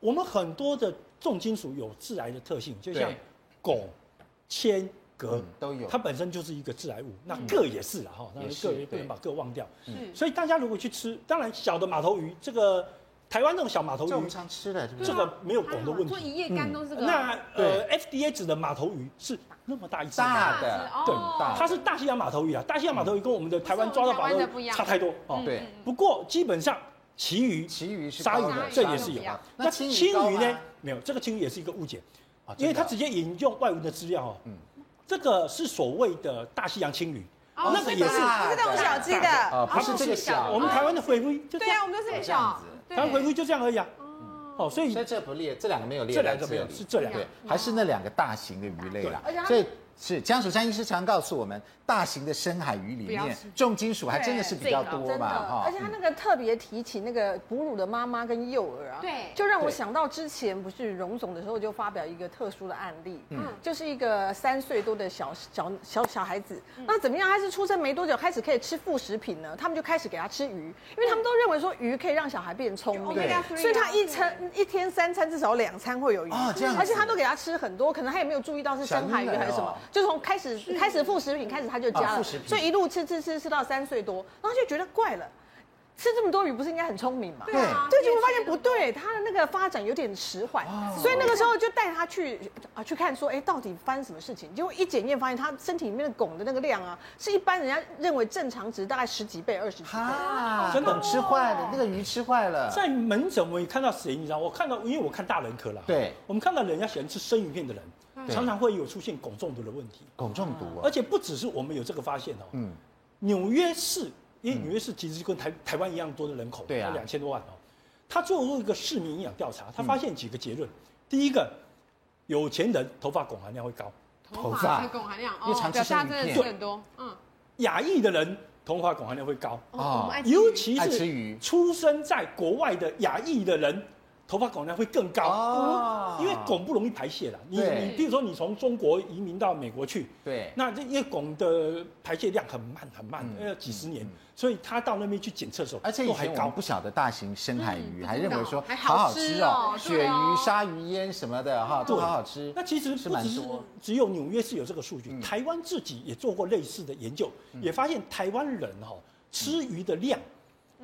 我们很多的重金属有致癌的特性，就像汞、铅、鎘都有，它本身就是一个致癌物。那铬也是了哈，那铬也不能把铬忘掉。嗯，所以大家如果去吃，当然小的马头鱼这个。台湾那种小马头鱼，我常吃的，这个没有汞的问题。做一夜干都是。那呃，FDA 指的马头鱼是那么大一只，大的，对，它是大西洋马头鱼啊。大西洋马头鱼跟我们的台湾抓到马头鱼差太多哦。对。不过基本上旗鱼、旗鱼是鲨鱼的，这也是有。那青鱼呢？没有，这个青鱼也是一个误解，因为它直接引用外文的资料哦。嗯。这个是所谓的大西洋青鱼，那个也是，不是那种小鸡的，啊，不是这个小。我们台湾的回归就这样。对啊，我们都是很小。台湾回归就这样而已啊，哦，所以所以这不列，这两个没有列，这两个没有，是这两个，还是那两个大型的鱼类啦，所以是江守山医师常告诉我们。大型的深海鱼里面，重金属还真的是比较多嘛，哈。而且他那个特别提起那个哺乳的妈妈跟幼儿啊，对，就让我想到之前不是荣总的时候就发表一个特殊的案例，嗯，就是一个三岁多的小小小小孩子，那怎么样？他是出生没多久开始可以吃副食品呢？他们就开始给他吃鱼，因为他们都认为说鱼可以让小孩变聪明，对，所以他一餐一天三餐至少两餐会有鱼啊，这样，而且他都给他吃很多，可能他也没有注意到是深海鱼还是什么，就从开始开始副食品开始他就加了，所以一路吃吃吃吃到三岁多，然后就觉得怪了，吃这么多鱼不是应该很聪明吗？对啊，对，就会发现不对，他的那个发展有点迟缓，所以那个时候就带他去啊去看说，哎，到底发生什么事情？结果一检验发现他身体里面的汞的那个量啊，是一般人家认为正常值大概十几倍、二十几倍，真的吃坏了，那个鱼吃坏了。在门诊我也看到谁，你知道？我看到，因为我看大人科了，对，我们看到人家喜欢吃生鱼片的人。常常会有出现汞中毒的问题，汞中毒啊！而且不只是我们有这个发现哦，嗯，纽约市，因为纽约市其实就跟台台湾一样多的人口，对啊，两千多万哦。他做过一个市民营养调查，他发现几个结论。第一个，有钱人头发汞含量会高，头发汞含量哦，表达真的是很多，嗯，亚裔的人头发汞含量会高哦，尤其是出生在国外的亚裔的人。头发汞量会更高。哦，因为汞不容易排泄了。你你，比如说你从中国移民到美国去，对，那这因为汞的排泄量很慢很慢，要几十年，所以他到那边去检测的时候，而且以前我们不晓得大型深海鱼，还认为说好好吃哦，鳕鱼、鲨鱼烟什么的哈，都好好吃。那其实不只是，只有纽约是有这个数据，台湾自己也做过类似的研究，也发现台湾人哈吃鱼的量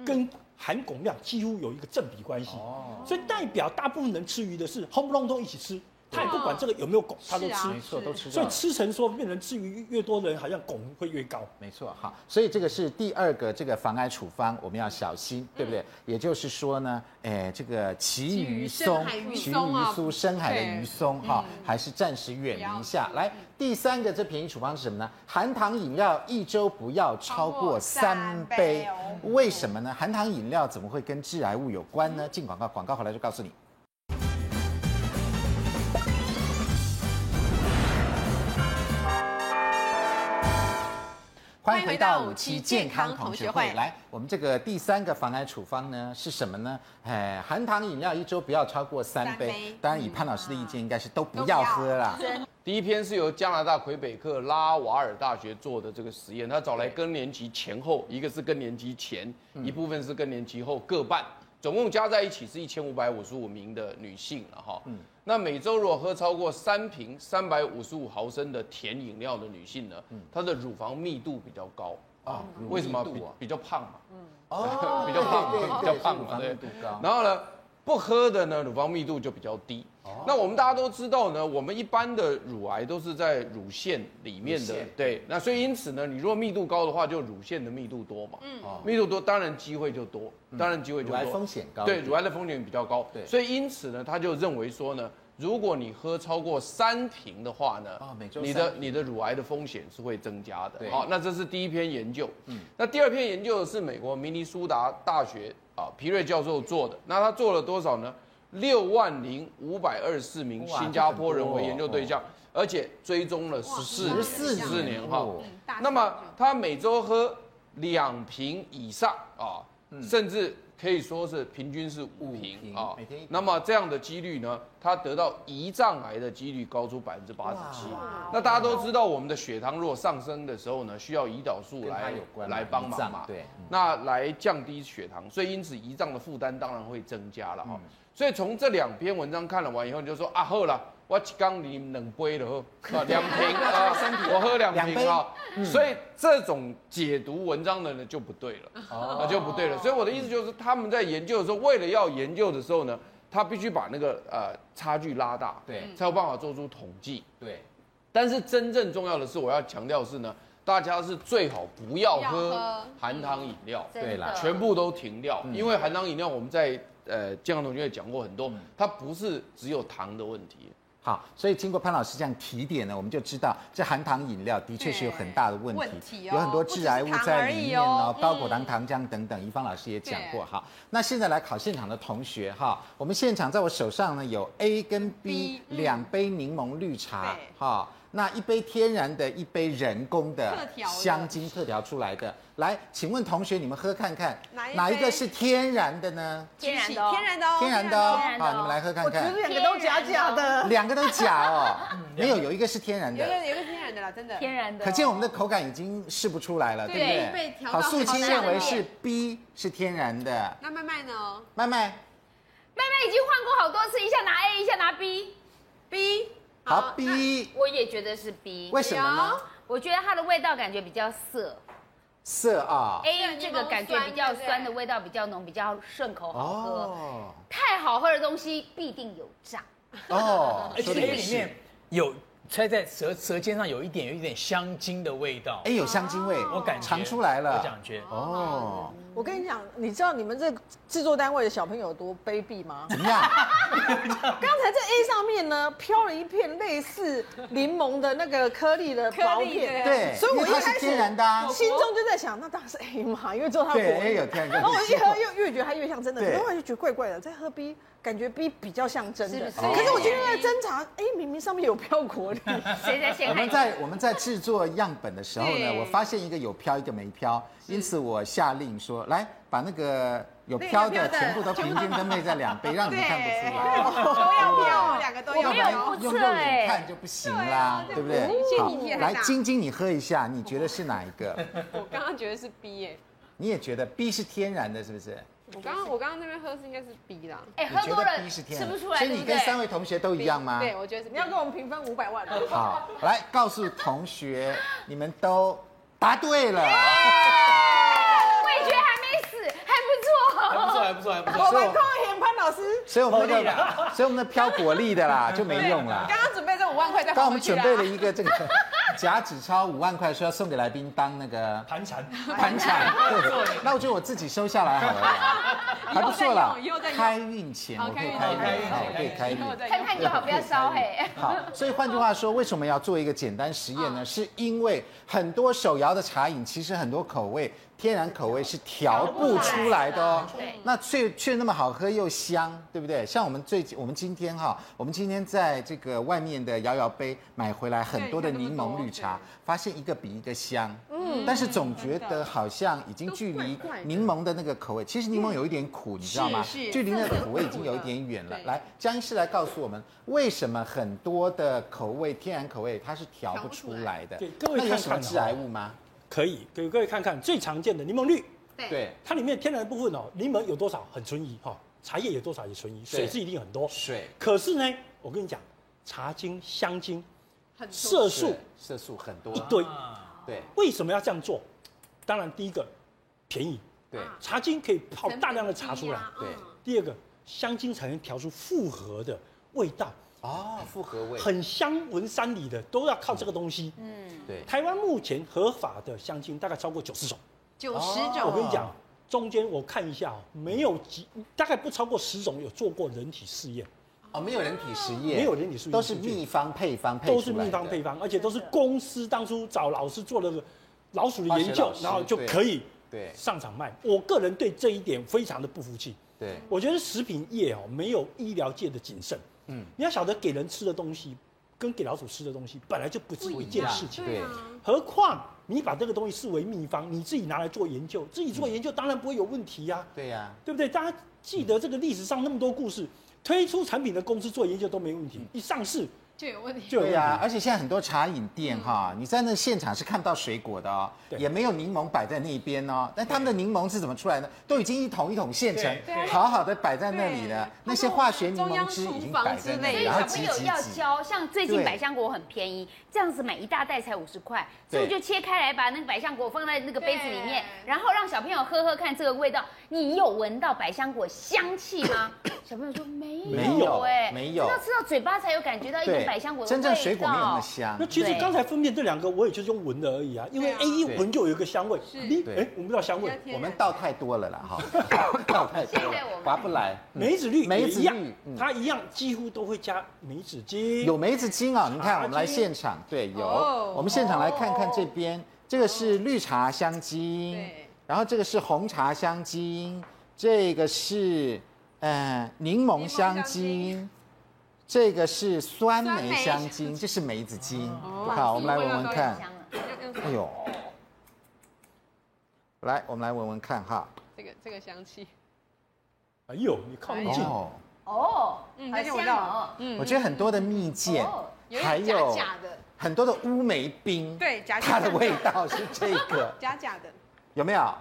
跟含汞量几乎有一个正比关系，哦，所以代表大部分人吃鱼的是轰不隆咚一起吃。他也不管这个有没有汞，他都吃，没错，都吃。所以吃成说变成吃鱼越多的人，好像汞会越高。没错，好，所以这个是第二个这个防癌处方，我们要小心，对不对？也就是说呢，哎，这个旗鱼松、旗鱼酥、深海的鱼松哈，还是暂时远离一下。来，第三个这便宜处方是什么呢？含糖饮料一周不要超过三杯。为什么呢？含糖饮料怎么会跟致癌物有关呢？进广告，广告回来就告诉你。欢迎回到五期健康同学会。来，我们这个第三个防癌处方呢是什么呢？哎，含糖饮料一周不要超过三杯。当然，以潘老师的意见，应该是都不要喝啦。第一篇是由加拿大魁北克拉瓦尔大学做的这个实验，他找来更年期前后，一个是更年期前，一部分是更年期后各半，总共加在一起是一千五百五十五名的女性了哈。嗯。那每周如果喝超过三瓶三百五十五毫升的甜饮料的女性呢，她的乳房密度比较高啊。为什么？比比较胖嘛。嗯。哦。比较胖，比较胖嘛。对。然后呢，不喝的呢，乳房密度就比较低。哦。那我们大家都知道呢，我们一般的乳癌都是在乳腺里面的。对。那所以因此呢，你如果密度高的话，就乳腺的密度多嘛。嗯。密度多，当然机会就多。当然机会就多。乳癌风险高。对，乳癌的风险比较高。对。所以因此呢，他就认为说呢。如果你喝超过三瓶的话呢，你的你的乳癌的风险是会增加的。好，那这是第一篇研究。嗯，那第二篇研究是美国明尼苏达大学啊皮瑞教授做的。那他做了多少呢？六万零五百二十四名新加坡人为研究对象，而且追踪了十四十四年哈。那么他每周喝两瓶以上啊，甚至。可以说是平均是五瓶啊，那么这样的几率呢，它得到胰脏癌的几率高出百分之八十七。那大家都知道，我们的血糖如果上升的时候呢，需要胰岛素来来帮忙嘛，对，那来降低血糖，所以因此胰脏的负担当然会增加了哈。所以从这两篇文章看了完以后，你就说啊，好了。我刚你冷杯了喝，两瓶 啊，我喝两瓶啊，所以这种解读文章的人就不对了，那就不对了。所以我的意思就是，他们在研究的时候，为了要研究的时候呢，他必须把那个呃差距拉大，对，才有办法做出统计，对。但是真正重要的是，我要强调的是呢，大家是最好不要喝含糖饮料，对啦，全部都停掉，因为含糖饮料我们在呃健康同学也讲过很多，它不是只有糖的问题。好，所以经过潘老师这样提点呢，我们就知道这含糖饮料的确是有很大的问题，有很多致癌物在里面哦，高果糖糖浆等等。宜芳老师也讲过。哈，那现在来考现场的同学哈，我们现场在我手上呢有 A 跟 B 两杯柠檬绿茶哈。那一杯天然的，一杯人工的香精特调出来的，来，请问同学，你们喝看看，哪一个是天然的呢？天然的，天然的哦，天然的哦，好，你们来喝看看。我觉得两个都假假的，两个都假哦，没有，有一个是天然的，有一个有一个天然的啦，真的。天然的，可见我们的口感已经试不出来了，对。不对？好，素清认为是 B 是天然的，那麦麦呢？麦麦，麦麦已经换过好多次，一下拿 A，一下拿 B，B。好 B，我也觉得是 B，为什么呢？我觉得它的味道感觉比较涩，涩啊。A 这个感觉比较酸的味道比较浓，比较顺口好喝。太好喝的东西必定有诈。哦，而且里面有。猜在舌舌尖上有一点有一点香精的味道，哎，有香精味，我感觉尝出来了，我感觉哦。我跟你讲，你知道你们这制作单位的小朋友有多卑鄙吗？怎么样？刚才在 A 上面呢飘了一片类似柠檬的那个颗粒的薄片，对，所以我一开始心中就在想，那当然是 A 嘛，因为之后它果对有天然，然后我一喝又越觉得它越像真的，然后我就觉得怪怪的，再喝 B。感觉 B 比较像真的，可是我今天在侦查，哎，明明上面有飘果 谁在陷害？我们在我们在制作样本的时候呢，我发现一个有漂，一个没漂，因此我下令说，来把那个有漂的全部都平均分配在两杯，让你们看不出来。都要飘，两个都要飘。用肉眼看就不行啦，对不对？好，来，晶晶，你喝一下，你觉得是哪一个？我刚刚觉得是 B 耶。你也觉得 B 是天然的，是不是？我刚刚我刚刚那边喝是应该是 B 啦。哎，喝多了吃不出来。所以你跟三位同学都一样吗？对，我觉得是。你要跟我们平分五百万。好，来告诉同学，你们都答对了。味觉还没死，还不错，还不错，还不错，还不错。我们恭喜潘老师。所以我们那个，所以我们的飘果粒的啦 就没用了。刚刚准备这五万块，再刚我们准备了一个这个。假纸钞五万块，说要送给来宾当那个盘缠，盘缠。对，那我觉得我自己收下来好了，还不错啦。开运钱我可以开运，好，可以开运。看看就好，不要烧嘿。好，所以换句话说，为什么要做一个简单实验呢？是因为很多手摇的茶饮，其实很多口味。天然口味是调不出来的哦，那却却那么好喝又香，对不对？像我们最近，我们今天哈，我们今天在这个外面的摇摇杯买回来很多的柠檬绿茶，发现一个比一个香，嗯，但是总觉得好像已经距离柠檬的那个口味，其实柠檬有一点苦，你知道吗？距离那个苦味已经有一点远了。来，江医师来告诉我们，为什么很多的口味，天然口味它是调不出来的？对，各位看什么致癌物吗？可以给各位看看最常见的柠檬绿，对，它里面天然的部分哦，柠檬有多少很存疑哈，茶叶有多少也存疑，水是一定很多，水。可是呢，我跟你讲，茶精、香精，色素色素很多。一堆，对。为什么要这样做？当然第一个便宜，对，茶精可以泡大量的茶出来，对。第二个香精才能调出复合的味道。哦，复合味很香，闻三里的都要靠这个东西。嗯，对。台湾目前合法的香精大概超过九十种，九十种。我跟你讲，中间我看一下哦，没有几，大概不超过十种有做过人体试验。哦，没有人体实验，没有人体试验，都是秘方配方配，都是秘方配方，而且都是公司当初找老师做了个老鼠的研究，然后就可以对上场卖。我个人对这一点非常的不服气。对，我觉得食品业哦，没有医疗界的谨慎。嗯，你要晓得给人吃的东西，跟给老鼠吃的东西本来就不是一件事情。对，何况你把这个东西视为秘方，你自己拿来做研究，自己做研究当然不会有问题呀。对呀，对不对？大家记得这个历史上那么多故事，推出产品的公司做研究都没问题，一上市。就有问题。对呀，而且现在很多茶饮店哈，你在那现场是看不到水果的哦，也没有柠檬摆在那边哦。但他们的柠檬是怎么出来的？都已经一桶一桶现成，好好的摆在那里了。那些化学柠檬汁已经摆在那里，然后朋友要教，像最近百香果很便宜，这样子买一大袋才五十块，所以我就切开来，把那个百香果放在那个杯子里面，然后让小朋友喝喝看这个味道。你有闻到百香果香气吗？小朋友说没有，没有哎，没有，要吃到嘴巴才有感觉到一点百香果。真正水果没有那么香。那其实刚才分辨这两个，我也就是用闻的而已啊，因为 A 一闻就有一个香味，B 哎闻不到香味。我们倒太多了啦，哈，倒太多了，划不来。梅子绿，梅子绿，它一样几乎都会加梅子精。有梅子精啊，你看我们来现场，对，有。我们现场来看看这边，这个是绿茶香精，然后这个是红茶香精，这个是。嗯，柠檬香精，这个是酸梅香精，这是梅子精。好，我们来闻闻看。哎呦，来，我们来闻闻看哈。这个这个香气。哎呦，你靠近哦。哦，嗯，还香哦。嗯，我觉得很多的蜜饯，还有很多的乌梅冰，对，它的味道是这个。假假的。有没有？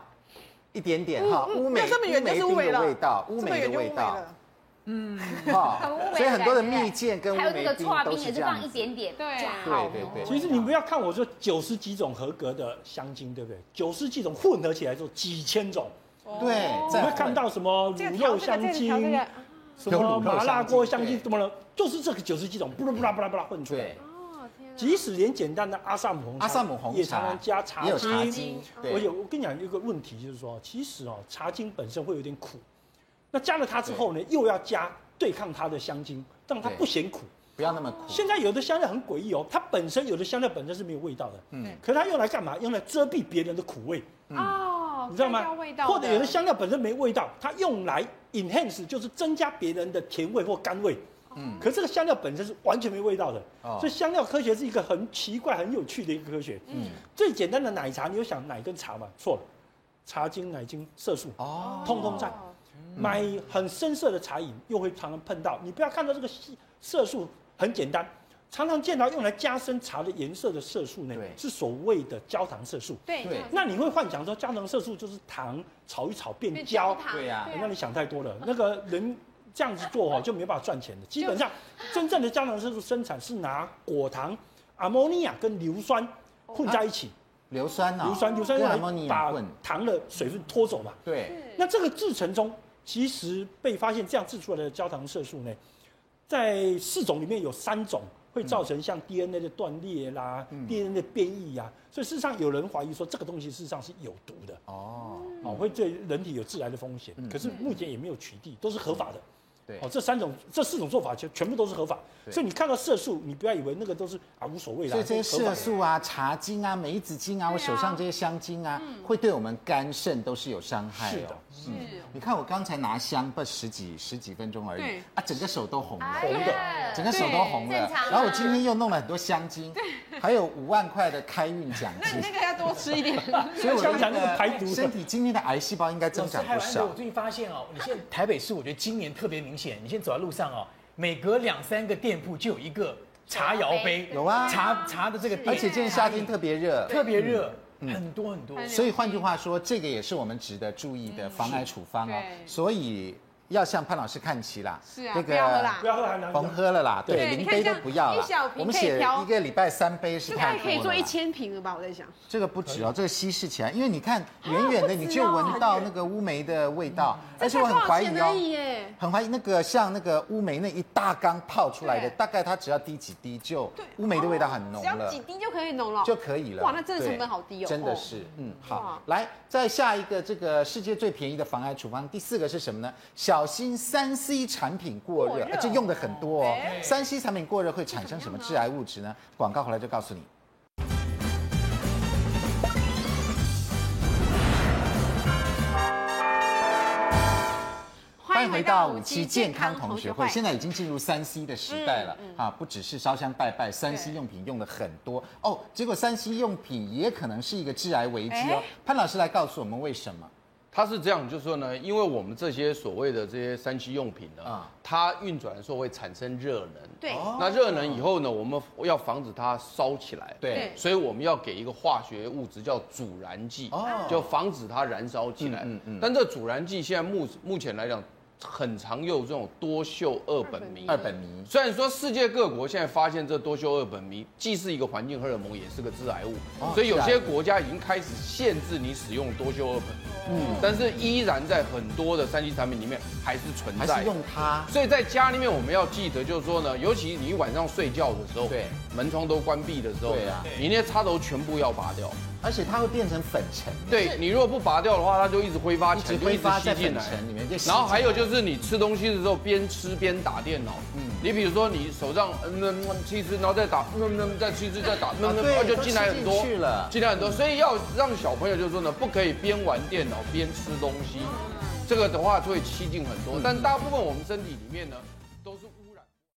一点点哈，乌梅乌梅冰的味道，乌梅的味道，嗯，哈，所以很多的蜜饯跟乌梅冰也是放，一点点，对，对对对。其实你不要看我说九十几种合格的香精，对不对？九十几种混合起来做几千种，对，你会看到什么卤肉香精，什么麻辣锅香精，怎么了？就是这个九十几种，不啦不啦不啦不啦混出来。即使连简单的阿萨姆红茶，阿萨姆红茶也常常加茶精。我有，我跟你讲一个问题，就是说，其实哦，茶精本身会有点苦，那加了它之后呢，又要加对抗它的香精，让它不显苦，不要那么苦。现在有的香料很诡异哦，它本身有的香料本身是没有味道的，嗯，可是它用来干嘛？用来遮蔽别人的苦味。哦，你知道吗？或者有的香料本身没味道，它用来 enhance，就是增加别人的甜味或甘味。嗯，可是这个香料本身是完全没味道的。哦，所以香料科学是一个很奇怪、很有趣的一个科学。嗯，最简单的奶茶，你有想奶跟茶吗？错了，茶精、奶精、色素，哦，通通在。买很深色的茶饮，又会常常碰到。你不要看到这个色素很简单，常常见到用来加深茶的颜色的色素呢，是所谓的焦糖色素。对对。那你会幻想说焦糖色素就是糖炒一炒变焦？对呀。那你想太多了。那个人这样子做哈，就没办法赚钱的。基本上，真正的焦糖色素生产是拿果糖、阿摩尼亚跟硫酸混在一起。硫酸啊。硫酸，硫酸把糖的水分拖走嘛。对。那这个制成中。其实被发现这样制出来的焦糖色素呢，在四种里面有三种会造成像 DNA 的断裂啦、嗯、DNA 的变异呀，所以事实上有人怀疑说这个东西事实上是有毒的哦，哦会对人体有致癌的风险，可是目前也没有取缔，都是合法的。对哦，这三种、这四种做法全全部都是合法，所以你看到色素，你不要以为那个都是啊无所谓啦。所以这些色素啊、茶精啊、梅子精啊，我手上这些香精啊，会对我们肝肾都是有伤害的。是，你看我刚才拿香不十几十几分钟而已，啊，整个手都红了，红的，整个手都红了。然后我今天又弄了很多香精，还有五万块的开运奖金。那你那个要多吃一点。所以我想那个排毒，身体今天的癌细胞应该增长不少。我最近发现哦，你现在台北市，我觉得今年特别明显。你现在走在路上哦，每隔两三个店铺就有一个茶摇杯，有啊，茶茶的这个，而且今天夏天特别热，特别热，很多很多。所以换句话说，这个也是我们值得注意的防癌处方哦。所以。要向潘老师看齐啦，是啊，不要喝啦，不要喝，甭喝了啦，对，零杯都不要了。我们写一个礼拜三杯是太多了。可以做一千瓶了吧？我在想。这个不止哦，这个稀释起来，因为你看远远的你就闻到那个乌梅的味道，而且我很怀疑哦，很怀疑那个像那个乌梅那一大缸泡出来的，大概它只要滴几滴就乌梅的味道很浓了，只要几滴就可以浓了，就可以了。哇，那真的成本好低哦，真的是，嗯，好，来再下一个这个世界最便宜的防癌处方，第四个是什么呢？小心三。C 产品过热，而且用的很多哦。三 C 产品过热会产生什么致癌物质呢？广告回来就告诉你。欢迎回到五期健康同学会。现在已经进入三 C 的时代了啊，不只是烧香拜拜，三 C 用品用的很多哦。结果三 C 用品也可能是一个致癌危机哦。潘老师来告诉我们为什么。它是这样，就是说呢，因为我们这些所谓的这些三期用品呢，啊，它运转的时候会产生热能，对，那热能以后呢，我们要防止它烧起来，对，所以我们要给一个化学物质叫阻燃剂，哦，就防止它燃烧起来，嗯嗯，但这阻燃剂现在目目前来讲。很常用这种多溴二苯醚。二苯醚，虽然说世界各国现在发现这多溴二苯醚既是一个环境荷尔蒙，也是个致癌物，所以有些国家已经开始限制你使用多溴二苯醚。嗯，但是依然在很多的三 C 产品里面还是存在。还是用它。所以在家里面我们要记得，就是说呢，尤其你晚上睡觉的时候，对，门窗都关闭的时候，对啊，你那些插头全部要拔掉。而且它会变成粉尘。对，你如果不拔掉的话，它就一直挥发起来，就一直吸进来。然后还有就是你吃东西的时候边吃边打电脑。嗯。你比如说你手上嗯嗯吃吃，然后再打嗯嗯再吃吃再打嗯嗯，就进来很多，进来很多。所以要让小朋友就是说呢，不可以边玩电脑边吃东西，这个的话就会吸进很多。但大部分我们身体里面呢。